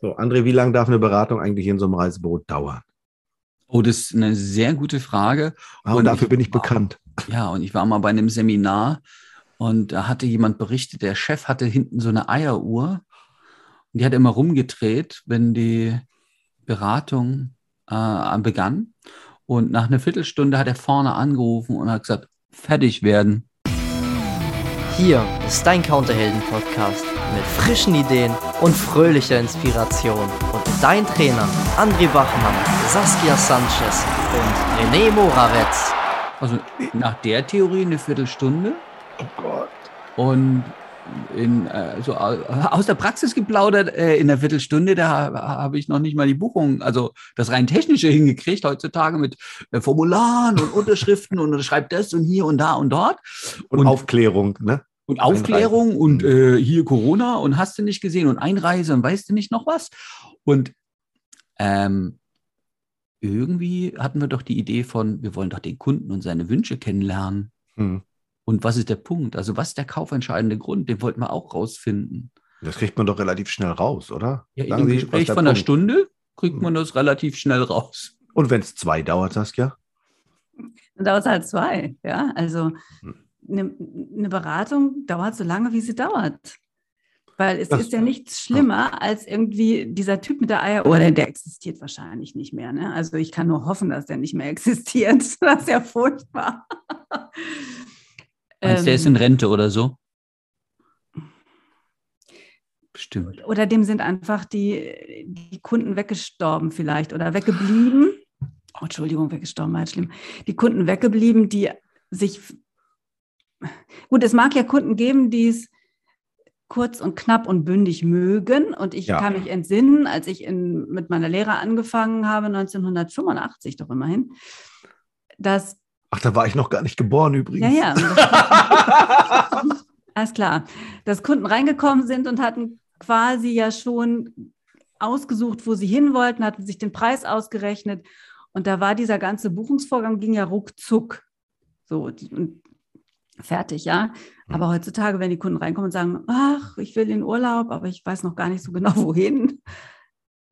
So, André, wie lange darf eine Beratung eigentlich in so einem Reisebüro dauern? Oh, das ist eine sehr gute Frage. Ah, und, und dafür ich, bin ich bekannt. Ja, und ich war mal bei einem Seminar und da hatte jemand berichtet, der Chef hatte hinten so eine Eieruhr und die hat immer rumgedreht, wenn die Beratung äh, begann. Und nach einer Viertelstunde hat er vorne angerufen und hat gesagt, fertig werden. Hier ist dein Counterhelden-Podcast mit frischen Ideen und fröhlicher Inspiration. Und dein Trainer André Wachmann, Saskia Sanchez und René Moravetz. Also nach der Theorie eine Viertelstunde. Oh Gott. Und in, äh, so aus der Praxis geplaudert, äh, in der Viertelstunde, da habe ich noch nicht mal die Buchung, also das rein technische hingekriegt, heutzutage mit äh, Formularen und Unterschriften und schreibt das und hier und da und dort. Und, und Aufklärung, ne? Und Aufklärung Einreise. und äh, hier Corona und hast du nicht gesehen und Einreise und weißt du nicht noch was. Und ähm, irgendwie hatten wir doch die Idee von, wir wollen doch den Kunden und seine Wünsche kennenlernen. Hm. Und was ist der Punkt? Also was ist der kaufentscheidende Grund? Den wollten wir auch rausfinden. Das kriegt man doch relativ schnell raus, oder? Ja, Sagen im Sie, Gespräch von Punkt? einer Stunde kriegt hm. man das relativ schnell raus. Und wenn es zwei dauert, Saskia? Dann dauert es halt zwei, ja. Also hm eine, eine Beratung dauert so lange, wie sie dauert. Weil es das, ist ja nichts schlimmer als irgendwie dieser Typ mit der Eier, oder oh, der existiert wahrscheinlich nicht mehr. Ne? Also ich kann nur hoffen, dass der nicht mehr existiert. Das ist ja furchtbar. Meinst, ähm, der ist in Rente oder so? Bestimmt. Oder dem sind einfach die, die Kunden weggestorben vielleicht oder weggeblieben. Oh, Entschuldigung, weggestorben war schlimm. Die Kunden weggeblieben, die sich Gut, es mag ja Kunden geben, die es kurz und knapp und bündig mögen. Und ich ja. kann mich entsinnen, als ich in, mit meiner Lehre angefangen habe, 1985 doch immerhin, dass. Ach, da war ich noch gar nicht geboren übrigens. Ja, ja. Alles klar. Dass Kunden reingekommen sind und hatten quasi ja schon ausgesucht, wo sie hin wollten, hatten sich den Preis ausgerechnet. Und da war dieser ganze Buchungsvorgang, ging ja ruckzuck. So, und fertig, ja. Mhm. Aber heutzutage, wenn die Kunden reinkommen und sagen, ach, ich will in Urlaub, aber ich weiß noch gar nicht so genau wohin.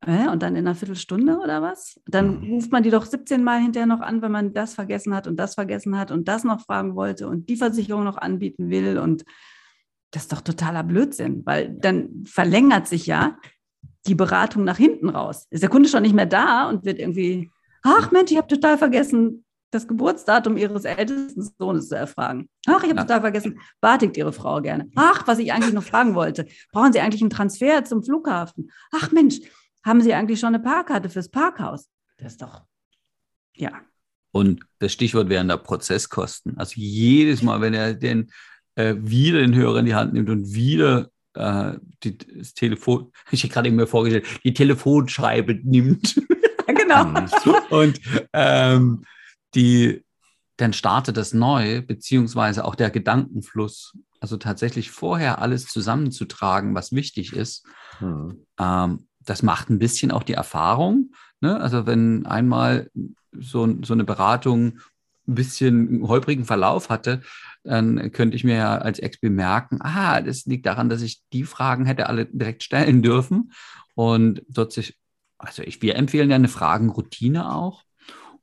Und dann in einer Viertelstunde oder was? Dann mhm. ruft man die doch 17 Mal hinterher noch an, wenn man das vergessen hat und das vergessen hat und das noch fragen wollte und die Versicherung noch anbieten will. Und das ist doch totaler Blödsinn, weil dann verlängert sich ja die Beratung nach hinten raus. Ist der Kunde schon nicht mehr da und wird irgendwie, ach Mensch, ich habe total vergessen, das Geburtsdatum ihres ältesten Sohnes zu erfragen. Ach, ich habe ja. total vergessen, wartet Ihre Frau gerne? Ach, was ich eigentlich noch fragen wollte. Brauchen Sie eigentlich einen Transfer zum Flughafen? Ach Mensch, haben Sie eigentlich schon eine Parkkarte fürs Parkhaus? Das ist doch, ja. Und das Stichwort wären da Prozesskosten. Also jedes Mal, wenn er den äh, wieder den Hörer in die Hand nimmt und wieder äh, die, das Telefon, ich habe gerade mir vorgestellt, die Telefonschreibe nimmt. genau. und ähm, die, dann startet das neu, beziehungsweise auch der Gedankenfluss. Also tatsächlich vorher alles zusammenzutragen, was wichtig ist. Mhm. Ähm, das macht ein bisschen auch die Erfahrung. Ne? Also wenn einmal so, so eine Beratung ein bisschen einen holprigen Verlauf hatte, dann könnte ich mir ja als Ex bemerken, ah, das liegt daran, dass ich die Fragen hätte alle direkt stellen dürfen. Und dort sich, also ich, wir empfehlen ja eine Fragenroutine auch.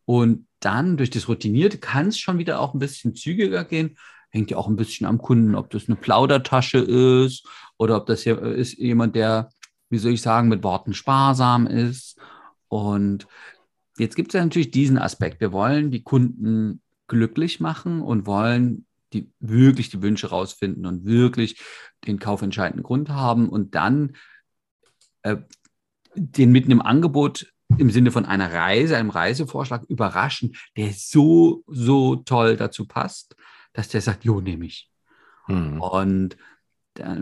Und dann durch das Routinierte kann es schon wieder auch ein bisschen zügiger gehen. Hängt ja auch ein bisschen am Kunden, ob das eine Plaudertasche ist oder ob das hier ist jemand, der, wie soll ich sagen, mit Worten sparsam ist. Und jetzt gibt es ja natürlich diesen Aspekt. Wir wollen die Kunden glücklich machen und wollen die wirklich die Wünsche rausfinden und wirklich den kaufentscheidenden Grund haben und dann äh, den mit einem Angebot im Sinne von einer Reise, einem Reisevorschlag überraschen, der so, so toll dazu passt, dass der sagt, jo, nehme ich. Mhm. Und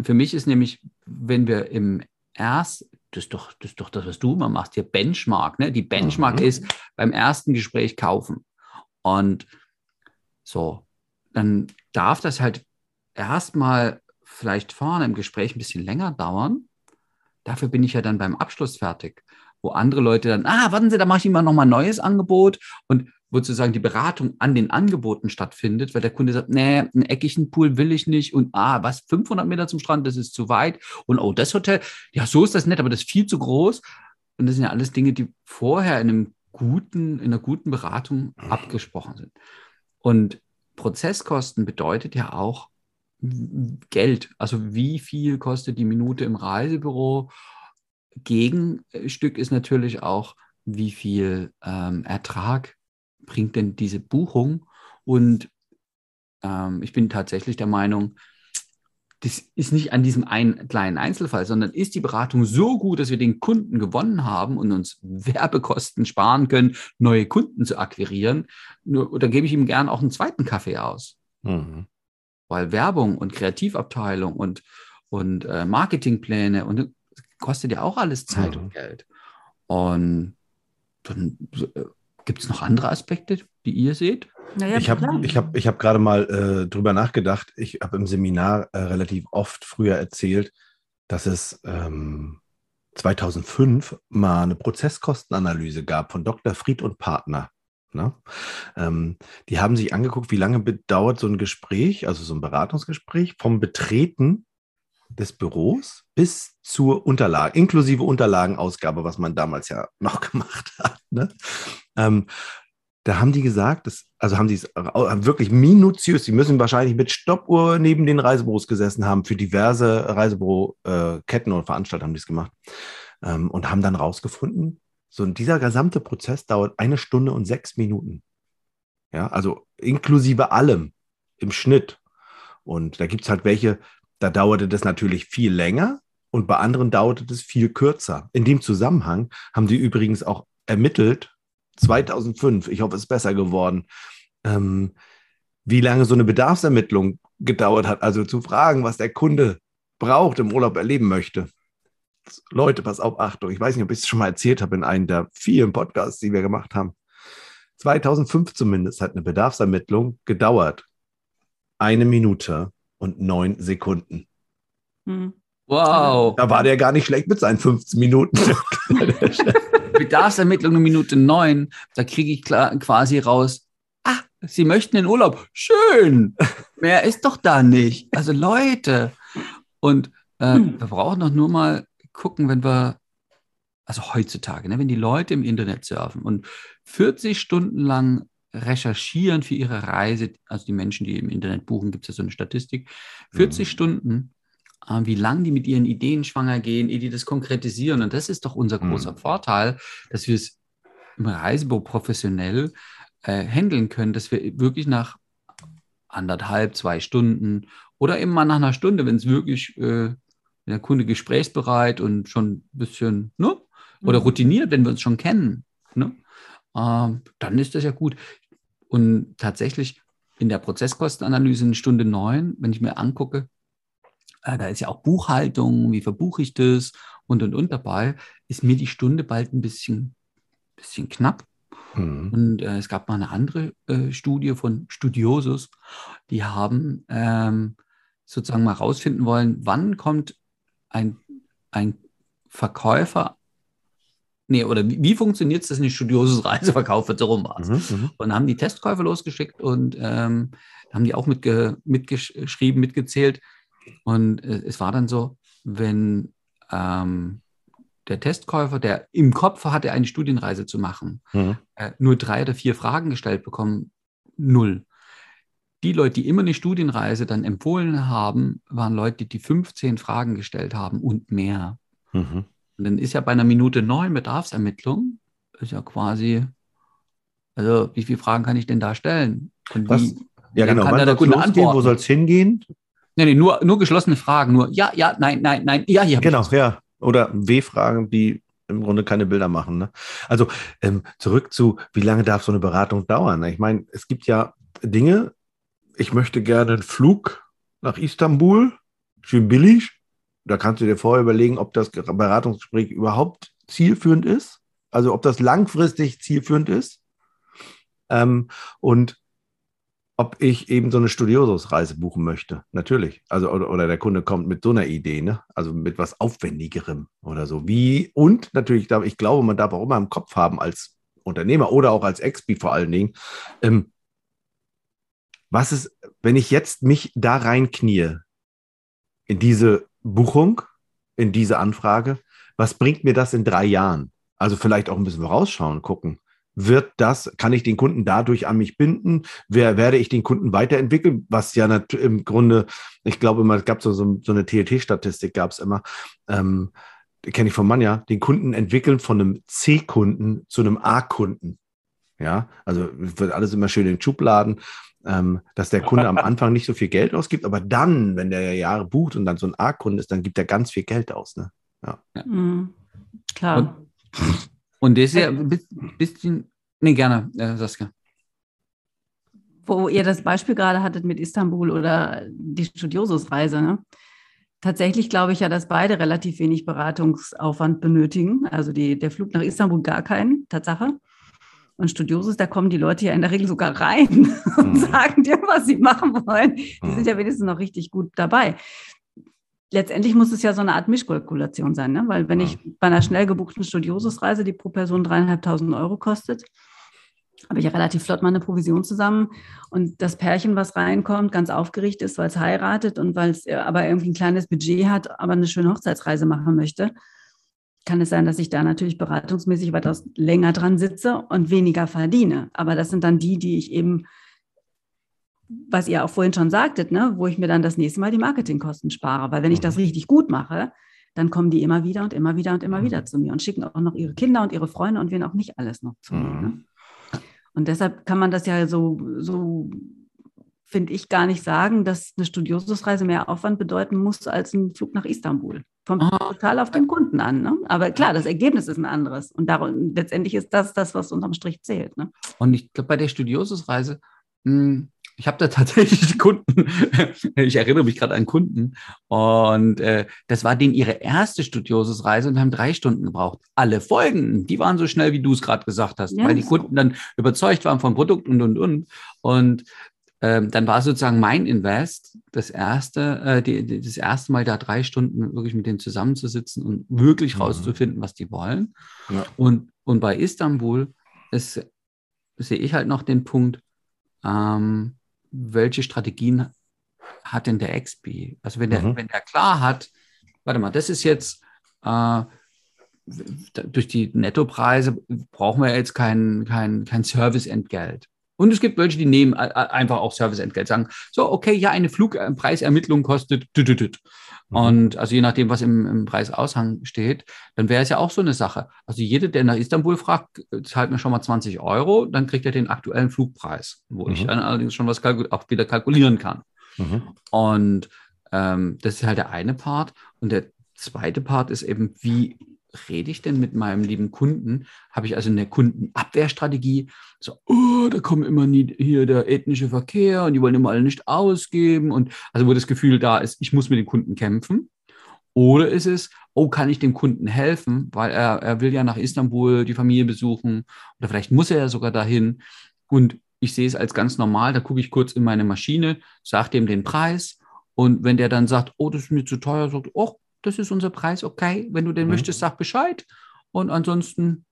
für mich ist nämlich, wenn wir im erst, das ist doch das, ist doch das was du immer machst, hier Benchmark, ne? Die Benchmark mhm. ist beim ersten Gespräch kaufen. Und so, dann darf das halt erstmal vielleicht vorne im Gespräch ein bisschen länger dauern. Dafür bin ich ja dann beim Abschluss fertig wo andere Leute dann, ah, warten Sie, da mache ich Ihnen mal nochmal ein neues Angebot. Und wo sozusagen die Beratung an den Angeboten stattfindet, weil der Kunde sagt, nee, einen eckigen Pool will ich nicht und ah, was, 500 Meter zum Strand, das ist zu weit und oh, das Hotel, ja, so ist das nett, aber das ist viel zu groß. Und das sind ja alles Dinge, die vorher in einem guten, in einer guten Beratung abgesprochen sind. Und Prozesskosten bedeutet ja auch Geld. Also wie viel kostet die Minute im Reisebüro? Gegenstück ist natürlich auch, wie viel ähm, Ertrag bringt denn diese Buchung? Und ähm, ich bin tatsächlich der Meinung, das ist nicht an diesem einen kleinen Einzelfall, sondern ist die Beratung so gut, dass wir den Kunden gewonnen haben und uns Werbekosten sparen können, neue Kunden zu akquirieren, nur, da gebe ich ihm gern auch einen zweiten Kaffee aus. Mhm. Weil Werbung und Kreativabteilung und, und äh, Marketingpläne und kostet ja auch alles Zeit mhm. und Geld. Und dann äh, gibt es noch andere Aspekte, die ihr seht? Naja, ich habe ich hab, ich hab gerade mal äh, drüber nachgedacht. Ich habe im Seminar äh, relativ oft früher erzählt, dass es ähm, 2005 mal eine Prozesskostenanalyse gab von Dr. Fried und Partner. Ne? Ähm, die haben sich angeguckt, wie lange bedauert so ein Gespräch, also so ein Beratungsgespräch, vom Betreten des Büros bis zur Unterlage, inklusive Unterlagenausgabe, was man damals ja noch gemacht hat. Ne? Ähm, da haben die gesagt, das, also haben sie es wirklich minutiös, sie müssen wahrscheinlich mit Stoppuhr neben den Reisebüros gesessen haben, für diverse Reisebüro-Ketten und Veranstalter haben die es gemacht ähm, und haben dann rausgefunden, so dieser gesamte Prozess dauert eine Stunde und sechs Minuten. Ja, also inklusive allem im Schnitt. Und da gibt es halt welche, da dauerte das natürlich viel länger und bei anderen dauerte das viel kürzer. In dem Zusammenhang haben die übrigens auch ermittelt, 2005, ich hoffe, es ist besser geworden, ähm, wie lange so eine Bedarfsermittlung gedauert hat. Also zu fragen, was der Kunde braucht, im Urlaub erleben möchte. Leute, pass auf, Achtung, ich weiß nicht, ob ich es schon mal erzählt habe in einem der vielen Podcasts, die wir gemacht haben. 2005 zumindest hat eine Bedarfsermittlung gedauert. Eine Minute und neun Sekunden. Hm. Wow. Da war der gar nicht schlecht mit seinen 15 Minuten. Bedarfsermittlung in Minute neun, da kriege ich klar, quasi raus, ah, Sie möchten in Urlaub. Schön. Mehr ist doch da nicht. Also Leute. Und äh, hm. wir brauchen doch nur mal gucken, wenn wir, also heutzutage, ne, wenn die Leute im Internet surfen und 40 Stunden lang recherchieren für ihre Reise, also die Menschen, die im Internet buchen, gibt es ja so eine Statistik, 40 mhm. Stunden äh, wie lange die mit ihren Ideen schwanger gehen, ehe die das konkretisieren. Und das ist doch unser großer mhm. Vorteil, dass wir es im Reisebüro professionell äh, handeln können, dass wir wirklich nach anderthalb, zwei Stunden oder eben mal nach einer Stunde, wenn es wirklich äh, der Kunde gesprächsbereit und schon ein bisschen, ne? Oder mhm. routiniert, wenn wir uns schon kennen, ne? Ähm, dann ist das ja gut. Und tatsächlich in der Prozesskostenanalyse in Stunde neun, wenn ich mir angucke, äh, da ist ja auch Buchhaltung, wie verbuche ich das und und und dabei, ist mir die Stunde bald ein bisschen, bisschen knapp. Mhm. Und äh, es gab mal eine andere äh, Studie von Studiosus, die haben ähm, sozusagen mal rausfinden wollen, wann kommt ein, ein Verkäufer, nee, oder wie, wie funktioniert es, dass ein Studiosus Reiseverkauf wird so rum war. Mhm, mhm, und haben die Testkäufe losgeschickt und ähm, haben die auch mitge mitgeschrieben, mitgezählt, und äh, es war dann so, wenn ähm, der Testkäufer, der im Kopf hatte, eine Studienreise zu machen, mhm. äh, nur drei oder vier Fragen gestellt bekommen, null. Die Leute, die immer eine Studienreise dann empfohlen haben, waren Leute, die 15 Fragen gestellt haben und mehr. Mhm. Und dann ist ja bei einer Minute neun Bedarfsermittlung, ist ja quasi, also wie viele Fragen kann ich denn da stellen? Und Was, wie, ja, genau. Kann Wann der Kunde antworten? Wo soll es hingehen? Nee, nee, nur, nur geschlossene Fragen. Nur ja, ja, nein, nein, nein. Ja, hier. Genau, ja. Oder W-Fragen, die im Grunde keine Bilder machen. Ne? Also ähm, zurück zu, wie lange darf so eine Beratung dauern? Ich meine, es gibt ja Dinge, ich möchte gerne einen Flug nach Istanbul, schön billig. Da kannst du dir vorher überlegen, ob das Beratungsgespräch überhaupt zielführend ist. Also ob das langfristig zielführend ist. Ähm, und ob ich eben so eine Studiosus-Reise buchen möchte. Natürlich. Also, oder, oder, der Kunde kommt mit so einer Idee, ne? Also mit was Aufwendigerem oder so. Wie, und natürlich, ich glaube, man darf auch immer im Kopf haben als Unternehmer oder auch als Expi vor allen Dingen. Ähm, was ist, wenn ich jetzt mich da reinknie in diese Buchung, in diese Anfrage, was bringt mir das in drei Jahren? Also vielleicht auch ein bisschen vorausschauen, gucken. Wird das, kann ich den Kunden dadurch an mich binden? Wer, werde ich den Kunden weiterentwickeln? Was ja im Grunde, ich glaube immer, es gab so, so, so eine TLT-Statistik, gab es immer, ähm, kenne ich von Manja, den Kunden entwickeln von einem C-Kunden zu einem A-Kunden. Ja, also wird alles immer schön in Schubladen, ähm, dass der Kunde am Anfang nicht so viel Geld ausgibt, aber dann, wenn der Jahre bucht und dann so ein A-Kunde ist, dann gibt er ganz viel Geld aus. Ne? Ja. Mhm. Klar. Und, und das ist ja ein bisschen, nee, gerne, äh, Saskia. Wo ihr das Beispiel gerade hattet mit Istanbul oder die Studiosus-Reise, ne? Tatsächlich glaube ich ja, dass beide relativ wenig Beratungsaufwand benötigen. Also die, der Flug nach Istanbul gar keinen, Tatsache. Und Studiosus, da kommen die Leute ja in der Regel sogar rein und mhm. sagen dir, was sie machen wollen. Die mhm. sind ja wenigstens noch richtig gut dabei. Letztendlich muss es ja so eine Art Mischkalkulation sein, ne? weil wenn ich bei einer schnell gebuchten Studiosusreise, die pro Person dreieinhalbtausend Euro kostet, habe ich ja relativ flott mal eine Provision zusammen. Und das Pärchen, was reinkommt, ganz aufgeregt ist, weil es heiratet und weil es aber irgendwie ein kleines Budget hat, aber eine schöne Hochzeitsreise machen möchte, kann es sein, dass ich da natürlich beratungsmäßig weitaus länger dran sitze und weniger verdiene. Aber das sind dann die, die ich eben, was ihr auch vorhin schon sagtet, ne, wo ich mir dann das nächste Mal die Marketingkosten spare. Weil wenn ich das mhm. richtig gut mache, dann kommen die immer wieder und immer wieder und immer wieder mhm. zu mir und schicken auch noch ihre Kinder und ihre Freunde und wen auch nicht alles noch zu mir. Ne? Mhm. Und deshalb kann man das ja so, so finde ich, gar nicht sagen, dass eine Studiosusreise mehr Aufwand bedeuten muss als ein Flug nach Istanbul. Kommt oh. total auf den Kunden an. Ne? Aber klar, das Ergebnis ist ein anderes. Und darum, letztendlich ist das das, was unterm Strich zählt. Ne? Und ich glaube, bei der Studiosusreise, hm, ich habe da tatsächlich Kunden, ich erinnere mich gerade an Kunden, und äh, das war denen ihre erste Studiosusreise und haben drei Stunden gebraucht. Alle Folgen, die waren so schnell, wie du es gerade gesagt hast, ja, weil die Kunden dann überzeugt waren vom Produkt und, und, und. Und ähm, dann war sozusagen mein Invest das erste, äh, die, die, das erste Mal da drei Stunden wirklich mit denen zusammenzusitzen und wirklich mhm. rauszufinden, was die wollen. Ja. Und, und bei Istanbul ist, sehe ich halt noch den Punkt, ähm, welche Strategien hat denn der XP? Also wenn der, mhm. wenn der klar hat, warte mal, das ist jetzt äh, durch die Nettopreise brauchen wir jetzt kein, kein, kein Serviceentgelt. Und es gibt welche, die nehmen einfach auch Serviceentgelt, sagen, so, okay, ja, eine Flugpreisermittlung kostet. Mhm. Und also je nachdem, was im, im Preisaushang steht, dann wäre es ja auch so eine Sache. Also jeder, der nach Istanbul fragt, zahlt mir schon mal 20 Euro, dann kriegt er den aktuellen Flugpreis, wo mhm. ich dann allerdings schon was auch wieder kalkulieren kann. Mhm. Und ähm, das ist halt der eine Part. Und der zweite Part ist eben, wie rede ich denn mit meinem lieben Kunden? Habe ich also eine Kundenabwehrstrategie? So, oh, da kommen immer nie hier der ethnische Verkehr und die wollen immer alle nicht ausgeben und also wo das Gefühl da ist, ich muss mit dem Kunden kämpfen. Oder ist es, oh, kann ich dem Kunden helfen, weil er, er will ja nach Istanbul die Familie besuchen oder vielleicht muss er ja sogar dahin und ich sehe es als ganz normal, da gucke ich kurz in meine Maschine, sage dem den Preis und wenn der dann sagt, oh, das ist mir zu teuer, sagt, oh, das ist unser Preis, okay. Wenn du den mhm. möchtest, sag Bescheid. Und ansonsten,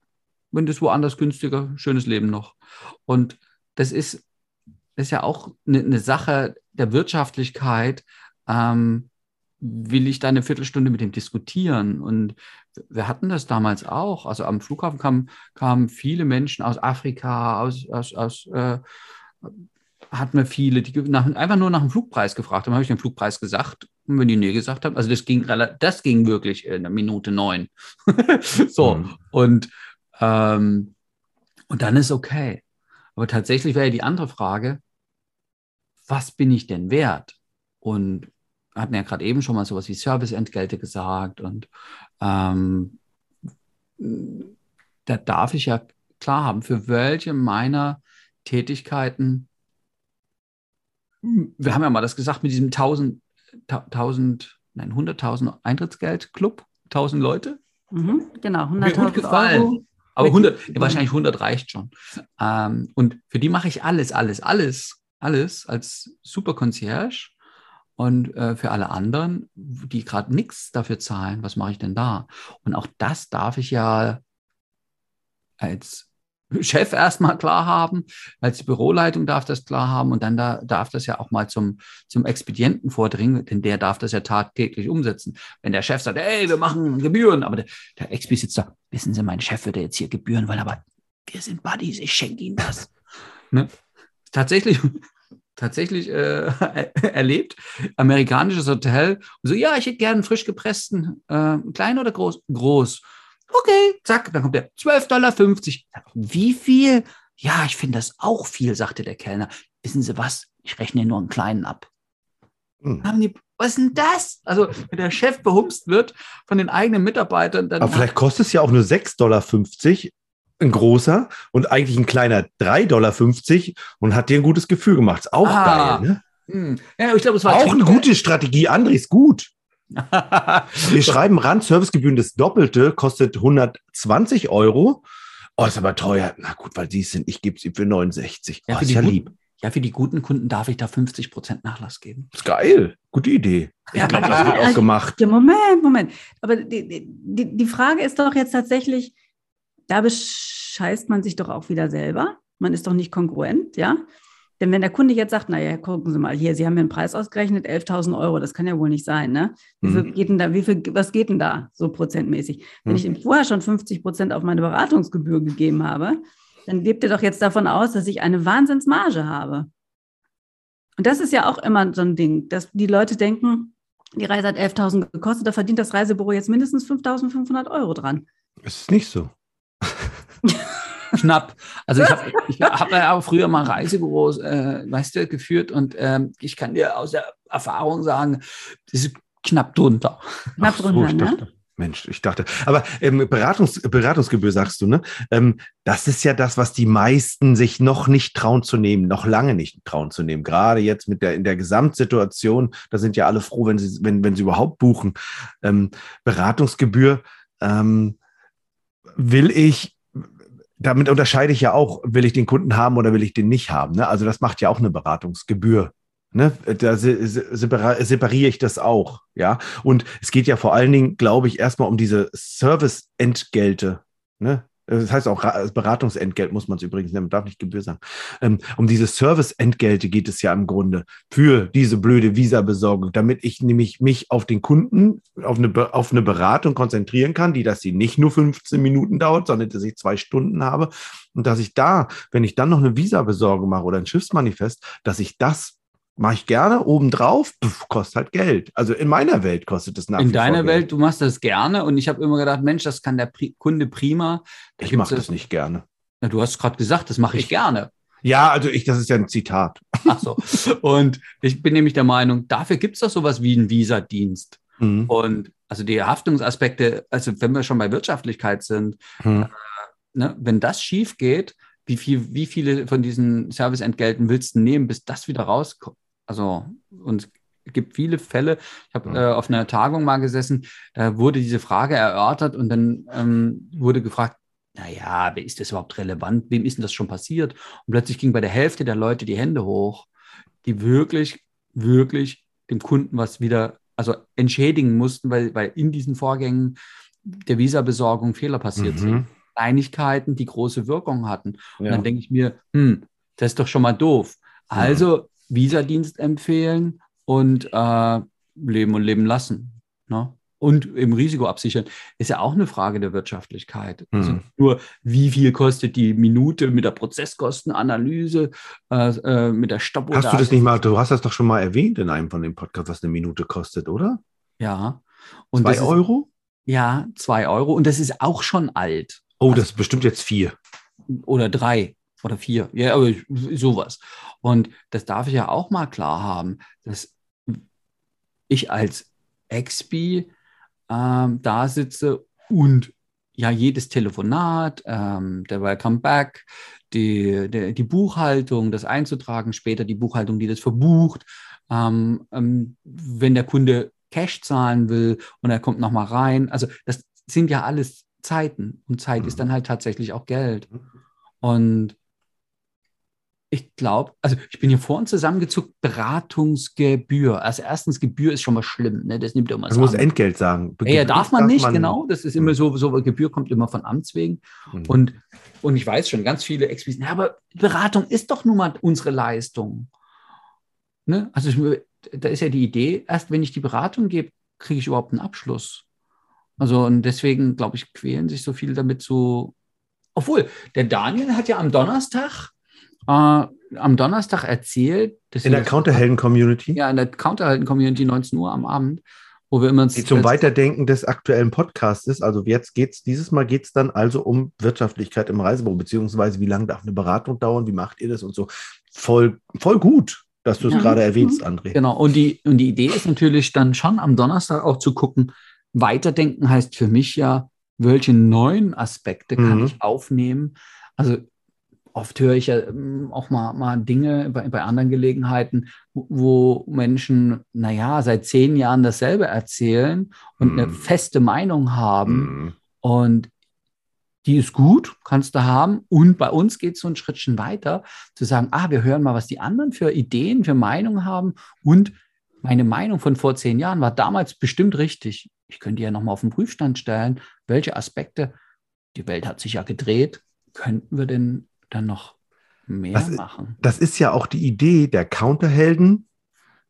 wenn das woanders günstiger, schönes Leben noch. Und das ist, das ist ja auch eine, eine Sache der Wirtschaftlichkeit. Ähm, will ich da eine Viertelstunde mit dem diskutieren? Und wir hatten das damals auch. Also am Flughafen kamen, kamen viele Menschen aus Afrika, aus, aus, aus äh, hatten wir viele, die nach, einfach nur nach dem Flugpreis gefragt haben. habe ich den Flugpreis gesagt. Und wenn die nee gesagt haben, also das ging, das ging wirklich in einer Minute neun. so, mhm. und, ähm, und dann ist okay. Aber tatsächlich wäre ja die andere Frage, was bin ich denn wert? Und hatten ja gerade eben schon mal sowas wie Serviceentgelte gesagt. Und ähm, da darf ich ja klar haben, für welche meiner Tätigkeiten wir haben ja mal das gesagt mit diesem 1000, 1000 nein, 100.000 Eintrittsgeld-Club, 1000 Leute. Mhm, genau, 100.000 Euro. Aber 100, ja, wahrscheinlich 100 reicht schon. Ähm, und für die mache ich alles, alles, alles, alles als Super Concierge. Und äh, für alle anderen, die gerade nichts dafür zahlen, was mache ich denn da? Und auch das darf ich ja als Chef erstmal klar haben, als Büroleitung darf das klar haben und dann da, darf das ja auch mal zum, zum Expedienten vordringen, denn der darf das ja tagtäglich umsetzen. Wenn der Chef sagt, ey, wir machen Gebühren, aber der, der Expi sitzt da, wissen Sie, mein Chef würde jetzt hier Gebühren wollen, aber wir sind Buddies, ich schenke Ihnen das. ne? Tatsächlich, tatsächlich äh, erlebt, amerikanisches Hotel, so, ja, ich hätte gerne einen frisch gepressten, äh, klein oder groß? Groß. Okay, zack, dann kommt der 12,50 Dollar. Wie viel? Ja, ich finde das auch viel, sagte der Kellner. Wissen Sie was? Ich rechne nur einen kleinen ab. Hm. Haben die, was ist denn das? Also, wenn der Chef behumst wird von den eigenen Mitarbeitern, dann. Aber vielleicht kostet es ja auch nur 6,50 Dollar ein großer und eigentlich ein kleiner 3,50 Dollar und hat dir ein gutes Gefühl gemacht. Ist auch ah. geil, ne? Hm. Ja, ich glaube, es war auch eine gute Strategie. André ist gut. Wir schreiben ran, Servicegebühren das Doppelte kostet 120 Euro. Oh, ist aber teuer. Na gut, weil sie es sind, ich gebe sie für 69. Ja, oh, ist ja lieb. Ja, für die guten Kunden darf ich da 50 Prozent Nachlass geben. Ist geil. Gute Idee. Ich glaube, das wird auch gemacht. Ja, Moment, Moment. Aber die, die, die Frage ist doch jetzt tatsächlich, da bescheißt man sich doch auch wieder selber. Man ist doch nicht kongruent, ja? Denn wenn der Kunde jetzt sagt, naja, gucken Sie mal, hier, Sie haben mir einen Preis ausgerechnet, 11.000 Euro, das kann ja wohl nicht sein, ne? Wie viel mhm. geht denn da, wie viel, was geht denn da so prozentmäßig? Wenn mhm. ich ihm vorher schon 50 Prozent auf meine Beratungsgebühr gegeben habe, dann lebt er doch jetzt davon aus, dass ich eine Wahnsinnsmarge habe. Und das ist ja auch immer so ein Ding, dass die Leute denken, die Reise hat 11.000 gekostet, da verdient das Reisebüro jetzt mindestens 5.500 Euro dran. Es ist nicht so. Knapp. Also ich habe ich hab ja auch früher mal Reisebüros, äh, weißt du, geführt und ähm, ich kann dir aus der Erfahrung sagen, das ist knapp drunter. Knapp so, drunter, ne? Mensch, ich dachte, aber ähm, Beratungs, Beratungsgebühr sagst du, ne? Ähm, das ist ja das, was die meisten sich noch nicht trauen zu nehmen, noch lange nicht trauen zu nehmen. Gerade jetzt mit der in der Gesamtsituation, da sind ja alle froh, wenn sie, wenn, wenn sie überhaupt buchen. Ähm, Beratungsgebühr ähm, will ich damit unterscheide ich ja auch, will ich den Kunden haben oder will ich den nicht haben. Ne? Also das macht ja auch eine Beratungsgebühr. Ne? Da separiere ich das auch. Ja. Und es geht ja vor allen Dingen, glaube ich, erstmal um diese Service-Entgelte. Ne? Das heißt auch Beratungsentgelt muss man es übrigens nennen, man darf nicht Gebühr sagen. Ähm, um diese Serviceentgelte geht es ja im Grunde für diese blöde Visa-Besorgung, damit ich nämlich mich auf den Kunden, auf eine, auf eine Beratung konzentrieren kann, die, dass sie nicht nur 15 Minuten dauert, sondern dass ich zwei Stunden habe. Und dass ich da, wenn ich dann noch eine Visa-Besorgung mache oder ein Schiffsmanifest, dass ich das mache ich gerne obendrauf, pf, kostet halt Geld. Also in meiner Welt kostet es nach In deiner Welt, du machst das gerne und ich habe immer gedacht, Mensch, das kann der Pri Kunde prima. Da ich mache das nicht gerne. Ja, du hast gerade gesagt, das mache ich, ich gerne. Ja, also ich, das ist ja ein Zitat. Ach so. Und ich bin nämlich der Meinung, dafür gibt es doch sowas wie einen Visa-Dienst. Mhm. Und also die Haftungsaspekte, also wenn wir schon bei Wirtschaftlichkeit sind, mhm. äh, ne, wenn das schief geht, wie, viel, wie viele von diesen Serviceentgelten willst du nehmen, bis das wieder rauskommt? Also, und es gibt viele Fälle. Ich habe äh, auf einer Tagung mal gesessen, da wurde diese Frage erörtert und dann ähm, wurde gefragt, naja, wer ist das überhaupt relevant? Wem ist denn das schon passiert? Und plötzlich ging bei der Hälfte der Leute die Hände hoch, die wirklich, wirklich dem Kunden was wieder, also entschädigen mussten, weil, weil in diesen Vorgängen der Visa-Besorgung Fehler passiert mhm. sind. Kleinigkeiten, die große Wirkung hatten. Und ja. dann denke ich mir, hm, das ist doch schon mal doof. Also Visadienst empfehlen und äh, leben und leben lassen. Ne? Und im Risiko absichern, ist ja auch eine Frage der Wirtschaftlichkeit. Mhm. Also nur, wie viel kostet die Minute mit der Prozesskostenanalyse, äh, äh, mit der Stoppuhr? Hast du das nicht mal, du hast das doch schon mal erwähnt in einem von den Podcasts, was eine Minute kostet, oder? Ja. Und zwei Euro? Ist, ja, zwei Euro. Und das ist auch schon alt. Oh, also, das ist bestimmt jetzt vier. Oder drei oder vier, ja, aber sowas. Und das darf ich ja auch mal klar haben, dass ich als Expi ähm, da sitze und ja, jedes Telefonat, ähm, der Welcome Back, die, der, die Buchhaltung, das einzutragen, später die Buchhaltung, die das verbucht, ähm, ähm, wenn der Kunde Cash zahlen will und er kommt nochmal rein. Also das sind ja alles Zeiten und Zeit ist mhm. dann halt tatsächlich auch Geld. Und ich glaube, also ich bin hier vorhin zusammengezuckt, Beratungsgebühr. Also erstens, Gebühr ist schon mal schlimm, ne? Das nimmt immer Du musst Entgelt sagen. Ja, ja, darf man nicht, genau. Das ist immer so, so, Gebühr kommt immer von Amts wegen. Mhm. Und, und ich weiß schon, ganz viele Expliziten, ja, aber Beratung ist doch nun mal unsere Leistung. Ne? Also ich, da ist ja die Idee, erst wenn ich die Beratung gebe, kriege ich überhaupt einen Abschluss. Also und deswegen, glaube ich, quälen sich so viele damit so. Obwohl, der Daniel hat ja am Donnerstag, äh, am Donnerstag erzählt, In der Counterhelden-Community, Ja, in der Counterhelden-Community 19 Uhr am Abend, wo wir immer die zum Weiterdenken des aktuellen Podcasts ist. Also jetzt geht's, dieses Mal geht es dann also um Wirtschaftlichkeit im Reisebüro, beziehungsweise wie lange darf eine Beratung dauern, wie macht ihr das und so. Voll, voll gut, dass du es Ja. gerade erwähnst, André. Genau, und die, und die Idee ist natürlich dann schon am Donnerstag auch zu gucken, weiterdenken heißt für mich ja, welche neuen Aspekte kann Mhm. ich aufnehmen. Also oft höre ich ja ähm, auch mal, mal Dinge bei, bei anderen Gelegenheiten, wo- Menschen, naja, seit zehn Jahren dasselbe erzählen und eine Mhm. feste Meinung haben. Mhm. Und die ist gut, kannst du haben. Und bei uns geht es so ein Schrittchen weiter, zu sagen, ah, wir hören mal, was die anderen für Ideen, für Meinungen haben. Und meine Meinung von vor zehn Jahren war damals bestimmt richtig. Ich könnte ja nochmal auf den Prüfstand stellen, welche Aspekte, die Welt hat sich ja gedreht, könnten wir denn dann noch mehr Das ist- machen? Das ist ja auch die Idee der Counterhelden,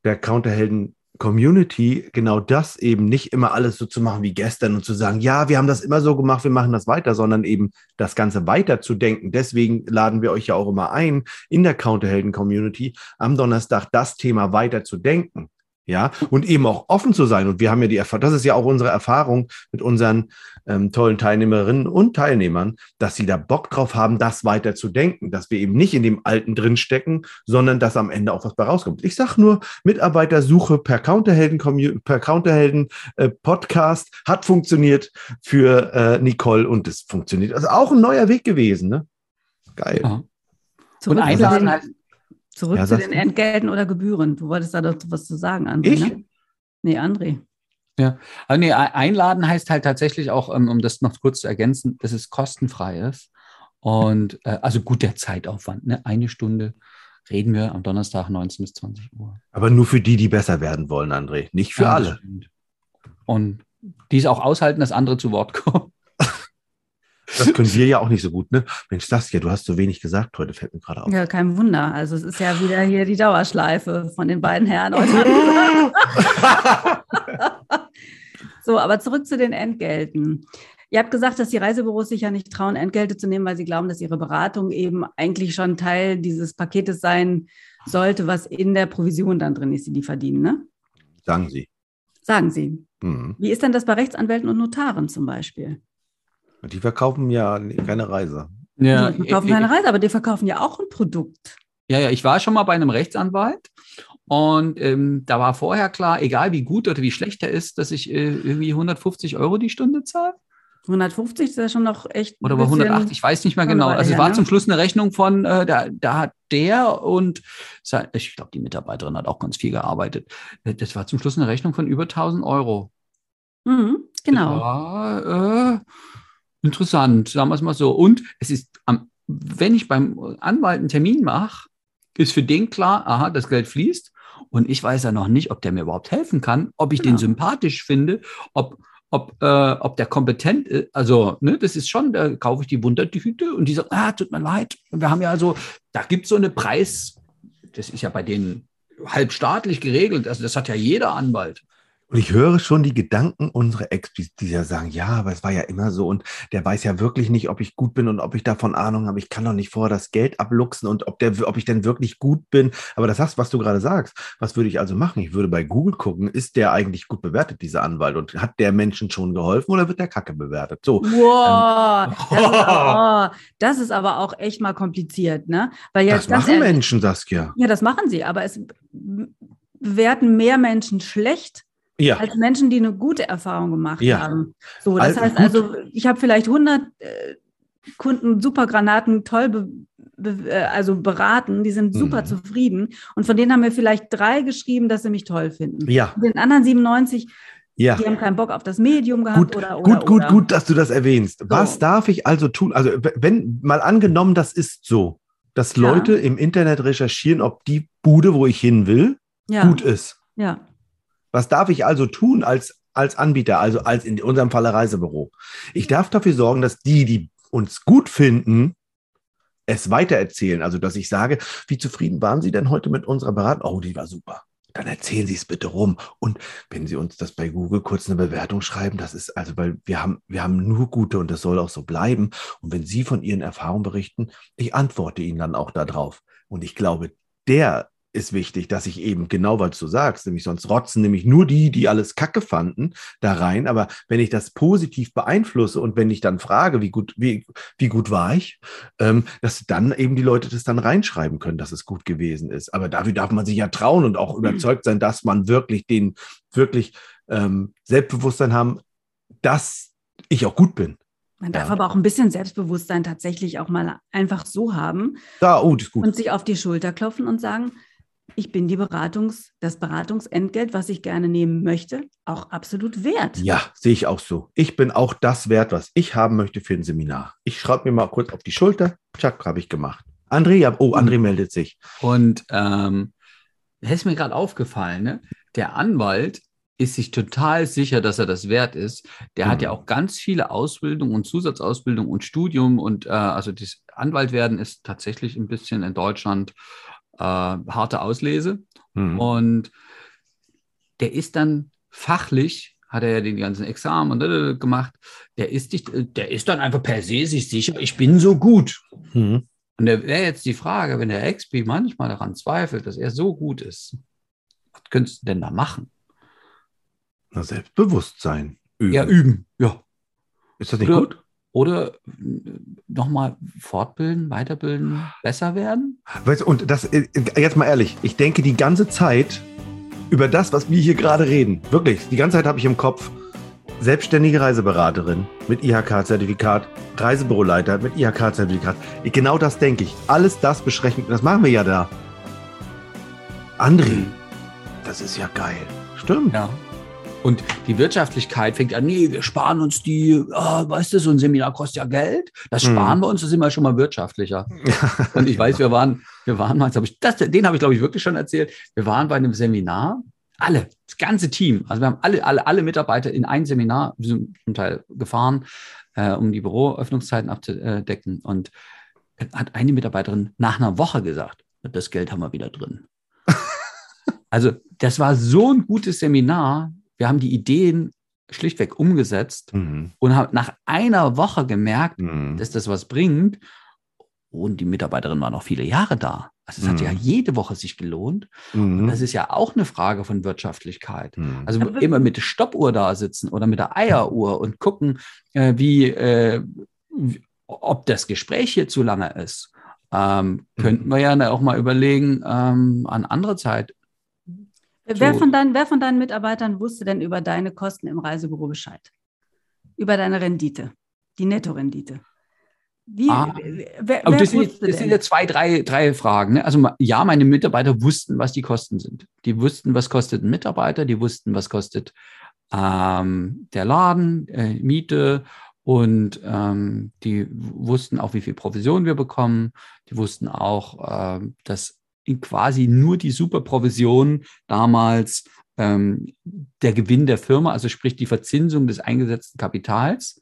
der Counterhelden-Community, genau das eben nicht immer alles so zu machen wie gestern und zu sagen, ja, wir haben das immer so gemacht, wir machen das weiter, sondern eben das Ganze weiterzudenken. Deswegen laden wir euch ja auch immer ein, in der Counterhelden-Community am Donnerstag das Thema weiter zu denken. Ja, und eben auch offen zu sein. Und wir haben ja die Erfahrung, das ist ja auch unsere Erfahrung mit unseren ähm, tollen Teilnehmerinnen und Teilnehmern, dass sie da Bock drauf haben, das weiter zu denken, dass wir eben nicht in dem Alten drinstecken, sondern dass am Ende auch was bei rauskommt. Ich sage nur, Mitarbeitersuche per Counterhelden, per Counterhelden äh, Podcast hat funktioniert für äh, Nicole und es funktioniert. Also auch ein neuer Weg gewesen, ne? Geil. Ja. Und einladen den, heißt, zurück Ja, zu den? Entgelten oder Gebühren. Du wolltest da doch was zu sagen, André. Ich? Ne? Nee, André. Also nee, ein- einladen heißt halt tatsächlich auch, ähm, um das noch kurz zu ergänzen, dass es kostenfrei ist. Und äh, also gut der Zeitaufwand, ne? Eine Stunde reden wir am Donnerstag 19 bis 20 Uhr. Aber nur für die, die besser werden wollen, André. Nicht für Ja, alle. Und die es auch aushalten, dass andere zu Wort kommen. Das können wir ja auch nicht so gut, ne? Mensch, Saskia, du hast so wenig gesagt heute, fällt mir gerade auf. Ja, kein Wunder. Also es ist ja wieder hier die Dauerschleife von den beiden Herren. So, aber zurück zu den Entgelten. Ihr habt gesagt, dass die Reisebüros sich ja nicht trauen, Entgelte zu nehmen, weil sie glauben, dass ihre Beratung eben eigentlich schon Teil dieses Paketes sein sollte, was in der Provision dann drin ist, die die verdienen, ne? Sagen Sie. Sagen sie. Hm. Wie ist denn das bei Rechtsanwälten und Notaren zum Beispiel? Die verkaufen ja keine Reise. Ja, die verkaufen keine Reise, aber die verkaufen ja auch ein Produkt. Ja, ja, ich war schon mal bei einem Rechtsanwalt und ähm, da war vorher klar, egal wie gut oder wie schlecht er ist, dass ich äh, irgendwie 150 Euro die Stunde zahle. 150 ist ja schon noch echt. Oder bisschen- 108, ich weiß nicht mehr genau. Also es war ne? zum Schluss eine Rechnung von, äh, da, da hat der und ich glaube, die Mitarbeiterin hat auch ganz viel gearbeitet. Äh, Das war zum Schluss eine Rechnung von über 1000 Euro. Mhm, genau. Ja, äh, interessant, sagen wir es mal so. Und es ist, am, wenn ich beim Anwalt einen Termin mache, ist für den klar, aha, das Geld fließt. Und ich weiß ja noch nicht, ob der mir überhaupt helfen kann, ob ich den Genau. sympathisch finde, ob, ob, äh, ob der kompetent ist. Also, ne, das ist schon, da kaufe ich die Wundertüte und die sagt, ah, tut mir leid. Und wir haben ja also, da gibt es so eine Preis, das ist ja bei denen halbstaatlich geregelt. Also, das hat ja jeder Anwalt. Und ich höre schon die Gedanken unserer Ex, die ja sagen, ja, aber es war ja immer so und der weiß ja wirklich nicht, ob ich gut bin und ob ich davon Ahnung habe. Ich kann doch nicht vorher das Geld abluchsen und ob, der, ob ich denn wirklich gut bin. Aber das hast, was du gerade sagst. Was würde ich also machen? Ich würde bei Google gucken, ist der eigentlich gut bewertet, dieser Anwalt? Und hat der Menschen schon geholfen oder wird der Kacke bewertet? So. Wow, das, ist aber, oh, das ist aber auch echt mal kompliziert, ne? Weil Das jetzt ganz machen ehrlich- Menschen, Saskia. Ja, das machen sie, aber es bewerten mehr Menschen schlecht Ja. als Menschen, die eine gute Erfahrung gemacht Ja. haben. So, das Also heißt also, ich habe vielleicht 100 äh, Kunden Supergranaten toll be, be, äh, also beraten, die sind super Mhm. zufrieden und von denen haben mir vielleicht drei geschrieben, dass sie mich toll finden. Ja, Den anderen 97, ja. die haben keinen Bock auf das Medium gehabt Gut, oder, oder gut, gut, oder. gut, dass du das erwähnst. Was So. darf ich also tun? Also, wenn mal angenommen, das ist so, dass Klar. Leute im Internet recherchieren, ob die Bude, wo ich hin will, Ja. gut ist. Ja. Was darf ich also tun als, als Anbieter, also als in unserem Falle Reisebüro? Ich darf dafür sorgen, dass die, die uns gut finden, es weitererzählen. Also, dass ich sage, wie zufrieden waren Sie denn heute mit unserer Beratung? Oh, die war super. Dann erzählen Sie es bitte rum. Und wenn Sie uns das bei Google kurz eine Bewertung schreiben, das ist also, weil wir haben, wir haben nur gute und das soll auch so bleiben. Und wenn Sie von Ihren Erfahrungen berichten, ich antworte Ihnen dann auch darauf. Und ich glaube, der ist wichtig, dass ich eben genau, was du sagst, nämlich sonst rotzen nämlich nur die, die alles Kacke fanden, da rein. Aber wenn ich das positiv beeinflusse und wenn ich dann frage, wie gut, wie, wie gut war ich, ähm, dass dann eben die Leute das dann reinschreiben können, dass es gut gewesen ist. Aber dafür darf man sich ja trauen und auch überzeugt sein, dass man wirklich den, wirklich ähm, Selbstbewusstsein haben, dass ich auch gut bin. Man darf Ja. aber auch ein bisschen Selbstbewusstsein tatsächlich auch mal einfach so haben Da, oh, und sich auf die Schulter klopfen und sagen, ich bin die Beratungs, das Beratungsentgelt, was ich gerne nehmen möchte, auch absolut wert. Ja, sehe ich auch so. Ich bin auch das wert, was ich haben möchte für ein Seminar. Ich schreibe mir mal kurz auf die Schulter. Tschack, habe ich gemacht. André, ja, oh, André meldet sich. Und ähm, das ist mir gerade aufgefallen, ne? der Anwalt ist sich total sicher, dass er das wert ist. Der hat ja Mhm. auch ganz viele Ausbildung und Zusatzausbildung und Studium und äh, also das Anwalt werden ist tatsächlich ein bisschen in Deutschland äh, harte Auslese. Hm. Und der ist dann fachlich, hat er ja den ganzen Examen und gemacht, der ist, nicht, der ist dann einfach per se sich sicher, ich bin so gut. Hm. Und da wäre jetzt die Frage, wenn der XP manchmal daran zweifelt, dass er so gut ist, was könntest du denn da machen? Na, Selbstbewusstsein üben. Ja, üben, ja. Ist das nicht Oder- gut? Oder nochmal fortbilden, weiterbilden, besser werden? Weißt du, und das, äh, jetzt mal ehrlich, ich denke die ganze Zeit über das, was wir hier gerade reden. Wirklich, die ganze Zeit habe ich im Kopf selbstständige Reiseberaterin mit IHK-Zertifikat, Reisebüroleiter mit IHK-Zertifikat. Genau das denke ich. Alles das beschränken, das machen wir ja da. André, das ist ja geil. Stimmt. Ja. Und die Wirtschaftlichkeit fängt an, nee, wir sparen uns die, ah, weißt du, so ein Seminar kostet ja Geld. Das Mhm. sparen wir uns, da sind wir schon mal wirtschaftlicher. Und ich weiß, wir waren, wir waren mal, hab ich, das, den habe ich, glaube ich, wirklich schon erzählt. Wir waren bei einem Seminar, alle, das ganze Team. Also wir haben alle, alle, alle Mitarbeiter in ein Seminar, wir sind zum Teil gefahren, äh, um die Büroöffnungszeiten abzudecken. Und hat eine Mitarbeiterin nach einer Woche gesagt, das Geld haben wir wieder drin. Also das war so ein gutes Seminar. Wir haben die Ideen schlichtweg umgesetzt Mhm. und haben nach einer Woche gemerkt, Mhm. dass das was bringt. Und die Mitarbeiterin war noch viele Jahre da. Also es hat Mhm. ja jede Woche sich gelohnt. Mhm. Das ist ja auch eine Frage von Wirtschaftlichkeit. Mhm. Also Aber- immer mit der Stoppuhr da sitzen oder mit der Eieruhr und gucken, äh, wie, äh, wie- ob das Gespräch hier zu lange ist. Ähm, könnten wir ja auch mal überlegen, ähm, an andere Zeit. Wer, von deinen, wer von deinen Mitarbeitern wusste denn über deine Kosten im Reisebüro Bescheid? Über deine Rendite, die Nettorendite? Wie, Ah. wer, wer das, sind, das sind ja zwei, drei, drei Fragen. Ne? Also ja, meine Mitarbeiter wussten, was die Kosten sind. Die wussten, was kostet ein Mitarbeiter, die wussten, was kostet ähm, der Laden, äh, Miete und ähm, die wussten auch, wie viel Provision wir bekommen. Die wussten auch, ähm, dass in quasi nur die Superprovision damals ähm, der Gewinn der Firma, also sprich die Verzinsung des eingesetzten Kapitals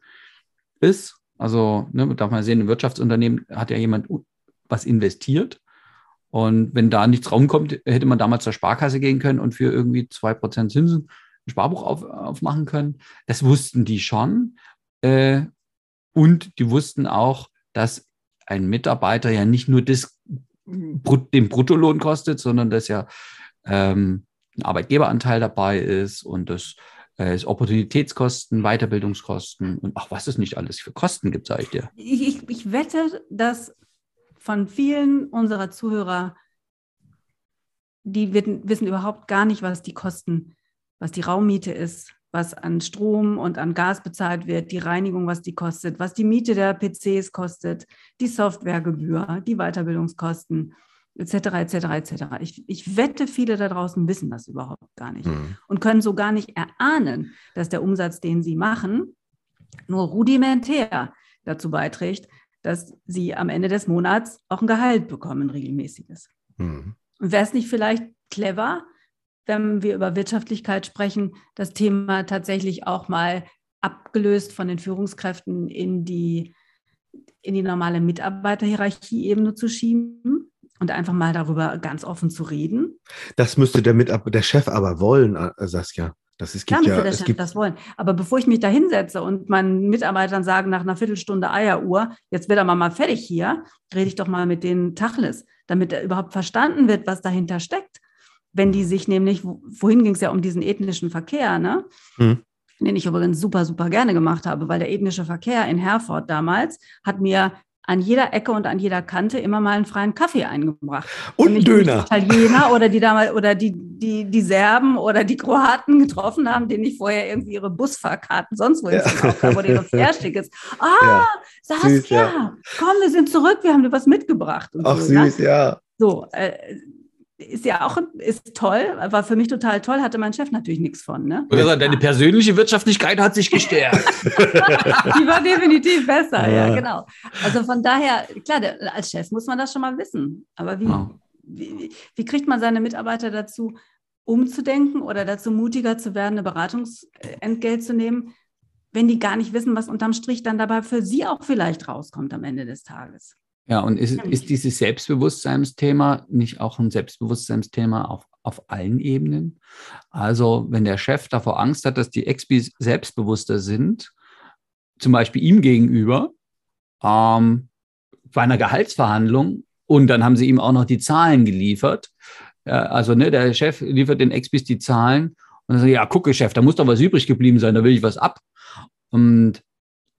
ist. Also ne, darf man sehen, ein Wirtschaftsunternehmen hat ja jemand was investiert. Und wenn da nichts raumkommt, hätte man damals zur Sparkasse gehen können und für irgendwie 2% Zinsen ein Sparbuch auf, aufmachen können. Das wussten die schon. Äh, und die wussten auch, dass ein Mitarbeiter ja nicht nur das, den Bruttolohn kostet, sondern dass ja ähm, ein Arbeitgeberanteil dabei ist und dass äh, es Opportunitätskosten, Weiterbildungskosten und ach, was es nicht alles für Kosten gibt, sage ich dir. Ich, ich, ich wette, dass von vielen unserer Zuhörer, die wissen, wissen überhaupt gar nicht, was die Kosten, was die Raummiete ist, was an Strom und an Gas bezahlt wird, die Reinigung, was die kostet, was die Miete der PCs kostet, die Softwaregebühr, die Weiterbildungskosten, etc., etc., etc. Ich, ich wette, viele da draußen wissen das überhaupt gar nicht Mhm. und können so gar nicht erahnen, dass der Umsatz, den sie machen, nur rudimentär dazu beiträgt, dass sie am Ende des Monats auch ein Gehalt bekommen, regelmäßiges. Mhm. Wäre es nicht vielleicht clever, wenn wir über Wirtschaftlichkeit sprechen, das Thema tatsächlich auch mal abgelöst von den Führungskräften in die, in die normale Mitarbeiterhierarchie-Ebene zu schieben und einfach mal darüber ganz offen zu reden. Das müsste der, Mitab der Chef aber wollen, äh, Saskia. Das ist, Klar gibt ja, der Chef gibt, das wollen. Aber bevor ich mich da hinsetze und meinen Mitarbeitern sage nach einer Viertelstunde Eieruhr, jetzt wird er mal fertig hier, rede ich doch mal mit den Tacheles, damit er überhaupt verstanden wird, was dahinter steckt. Wenn die sich nämlich, wohin ging es ja um diesen ethnischen Verkehr, ne? Hm. Den ich übrigens super, super gerne gemacht habe, weil der ethnische Verkehr in Herford damals hat mir an jeder Ecke und an jeder Kante immer mal einen freien Kaffee eingebracht. Und, und Döner. Die Italiener oder die damals oder die, die, die Serben oder die Kroaten getroffen haben, denen ich vorher irgendwie ihre Busfahrkarten sonst wo ja. gekauft habe oder ihre Fährstickets. Ah, ja. Saskia, süß, ja. komm, wir sind zurück, wir haben dir was mitgebracht. Ach so, süß, ne? ja. So, äh, ist ja auch ist toll, war für mich total toll, hatte mein Chef natürlich nichts von. Ne? Oder deine persönliche Wirtschaftlichkeit hat sich gestärkt. Die war definitiv besser, ja. ja. genau. Also von daher, klar, der, als Chef muss man das schon mal wissen. Aber wie, ja. wie, wie, kriegt man seine Mitarbeiter dazu, umzudenken oder dazu mutiger zu werden, eine Beratungsentgelt zu nehmen, wenn die gar nicht wissen, was unterm Strich dann dabei für sie auch vielleicht rauskommt am Ende des Tages? Ja, und ist, ist dieses Selbstbewusstseinsthema nicht auch ein Selbstbewusstseinsthema auf, auf allen Ebenen? Also, wenn der Chef davor Angst hat, dass die Expis selbstbewusster sind, zum Beispiel ihm gegenüber, ähm, bei einer Gehaltsverhandlung, und dann haben sie ihm auch noch die Zahlen geliefert. Äh, also, ne, der Chef liefert den Expis die Zahlen und dann sagt, ja, gucke, Chef, da muss doch was übrig geblieben sein, da will ich was ab. Und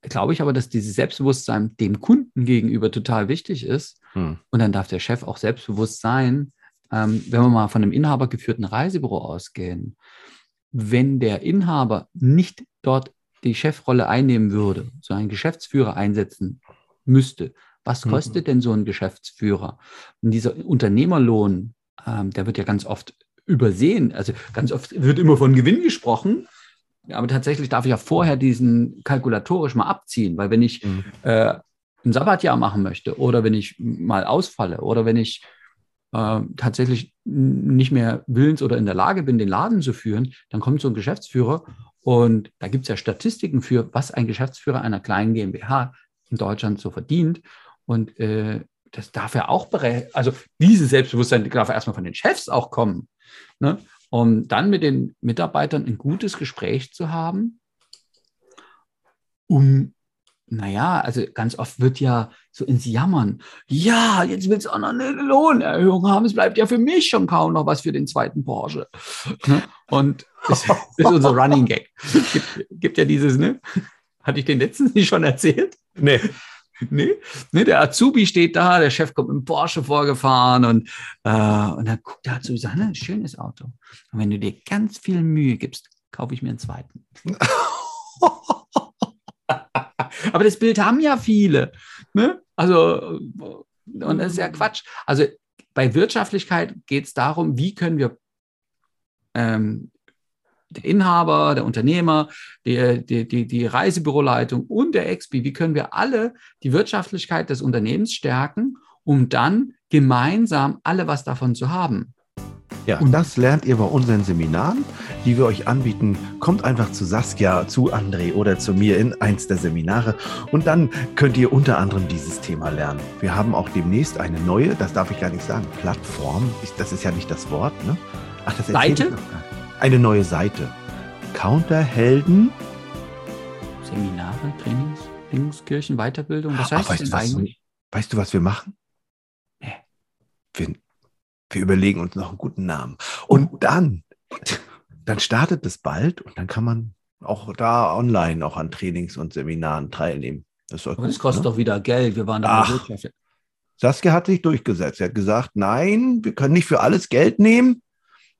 glaube ich aber, dass dieses Selbstbewusstsein dem Kunden gegenüber total wichtig ist. Hm. Und dann darf der Chef auch selbstbewusst sein, ähm, wenn wir mal von einem inhabergeführten Reisebüro ausgehen. Wenn der Inhaber nicht dort die Chefrolle einnehmen würde, so einen Geschäftsführer einsetzen müsste, was hm. kostet mhm. denn so ein Geschäftsführer? Und dieser Unternehmerlohn, ähm, der wird ja ganz oft übersehen. Also ganz oft wird immer von Gewinn gesprochen. Aber tatsächlich darf ich ja vorher diesen kalkulatorisch mal abziehen, weil wenn ich mhm. äh, ein Sabbatjahr machen möchte oder wenn ich mal ausfalle oder wenn ich äh, tatsächlich nicht mehr willens oder in der Lage bin, den Laden zu führen, dann kommt so ein Geschäftsführer und da gibt es ja Statistiken für, was ein Geschäftsführer einer kleinen GmbH in Deutschland so verdient. Und äh, das darf ja auch berechnen. Also dieses Selbstbewusstsein darf erstmal von den Chefs auch kommen. Ne? Um dann mit den Mitarbeitern ein gutes Gespräch zu haben, um, naja, also ganz oft wird ja so ins Jammern, ja, jetzt will es auch noch eine Lohnerhöhung haben, es bleibt ja für mich schon kaum noch was für den zweiten Porsche. Ne? Und das ist unser Running Gag. Gibt, gibt ja dieses, ne? Hatte ich den letztens nicht schon erzählt? Nee. Nee, nee, der Azubi steht da, der Chef kommt mit dem Porsche vorgefahren und, äh, und dann guckt der Azubi und sagt, schönes Auto. Und wenn du dir ganz viel Mühe gibst, kaufe ich mir einen zweiten. Aber das Bild haben ja viele. Ne? Also, und das ist ja Quatsch. Also bei Wirtschaftlichkeit geht es darum, wie können wir ähm, der Inhaber, der Unternehmer, die, die, die, die Reisebüroleitung und der Expi, wie können wir alle die Wirtschaftlichkeit des Unternehmens stärken, um dann gemeinsam alle was davon zu haben. Ja, und das lernt ihr bei unseren Seminaren, die wir euch anbieten. Kommt einfach zu Saskia, zu André oder zu mir in eins der Seminare und dann könnt ihr unter anderem dieses Thema lernen. Wir haben auch demnächst eine neue, das darf ich gar nicht sagen, Plattform. Das ist ja nicht das Wort, ne? Ach, das Seite? Eine neue Seite. Counterhelden. Seminare, Trainings, Dingskirchen, Weiterbildung. Was heißt Ach, weißt, das eigentlich? weißt du, was wir machen? Nee. Wir, wir überlegen uns noch einen guten Namen. Und oh. dann, dann startet es bald und dann kann man auch da online auch an Trainings und Seminaren teilnehmen. Das, Aber gut, das kostet ne? doch wieder Geld. Wir waren da Ach, Saskia hat sich durchgesetzt. Er hat gesagt, nein, wir können nicht für alles Geld nehmen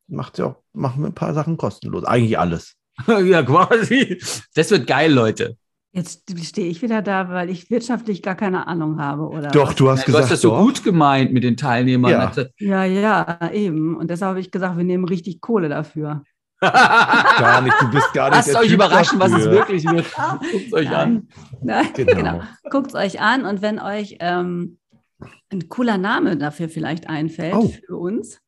macht ja auch, machen wir ein paar Sachen kostenlos. Eigentlich alles. ja, quasi. Das wird geil, Leute. Jetzt stehe ich wieder da, weil ich wirtschaftlich gar keine Ahnung habe, oder? Doch, du hast Nein, gesagt. Du hast das so doch. gut gemeint mit den Teilnehmern. Ja. ja, ja, eben. Und deshalb habe ich gesagt, wir nehmen richtig Kohle dafür. gar nicht, du bist gar nicht. Lasst euch Typ überraschen, was es dafür. wirklich wird. Guckt euch an. Nein, Genau. genau. Guckt es euch an und wenn euch ähm, ein cooler Name dafür vielleicht einfällt Oh. für uns,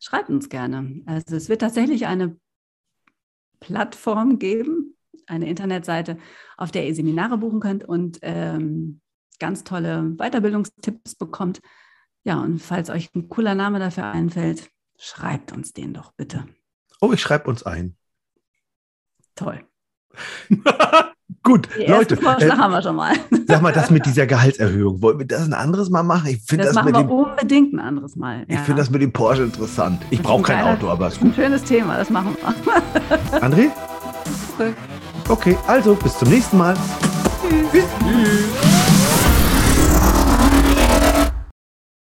schreibt uns gerne. Also es wird tatsächlich eine Plattform geben, eine Internetseite, auf der ihr Seminare buchen könnt und ähm, ganz tolle Weiterbildungstipps bekommt. Ja, und falls euch ein cooler Name dafür einfällt, schreibt uns den doch bitte. Oh, ich schreibe uns ein. Toll. Gut, ersten Leute, Vorschlag äh, haben wir schon mal. sag mal, das mit dieser Gehaltserhöhung, wollen wir das ein anderes Mal machen? Ich finde Das, das, machen mit wir dem, unbedingt ein anderes Mal. ich Ja. finde das mit dem Porsche interessant. Ich brauche ist kein ein Auto, aber ist Ein gut. schönes Thema, das machen wir. André? Okay. Okay, also bis zum nächsten Mal. Tschüss. Tschüss.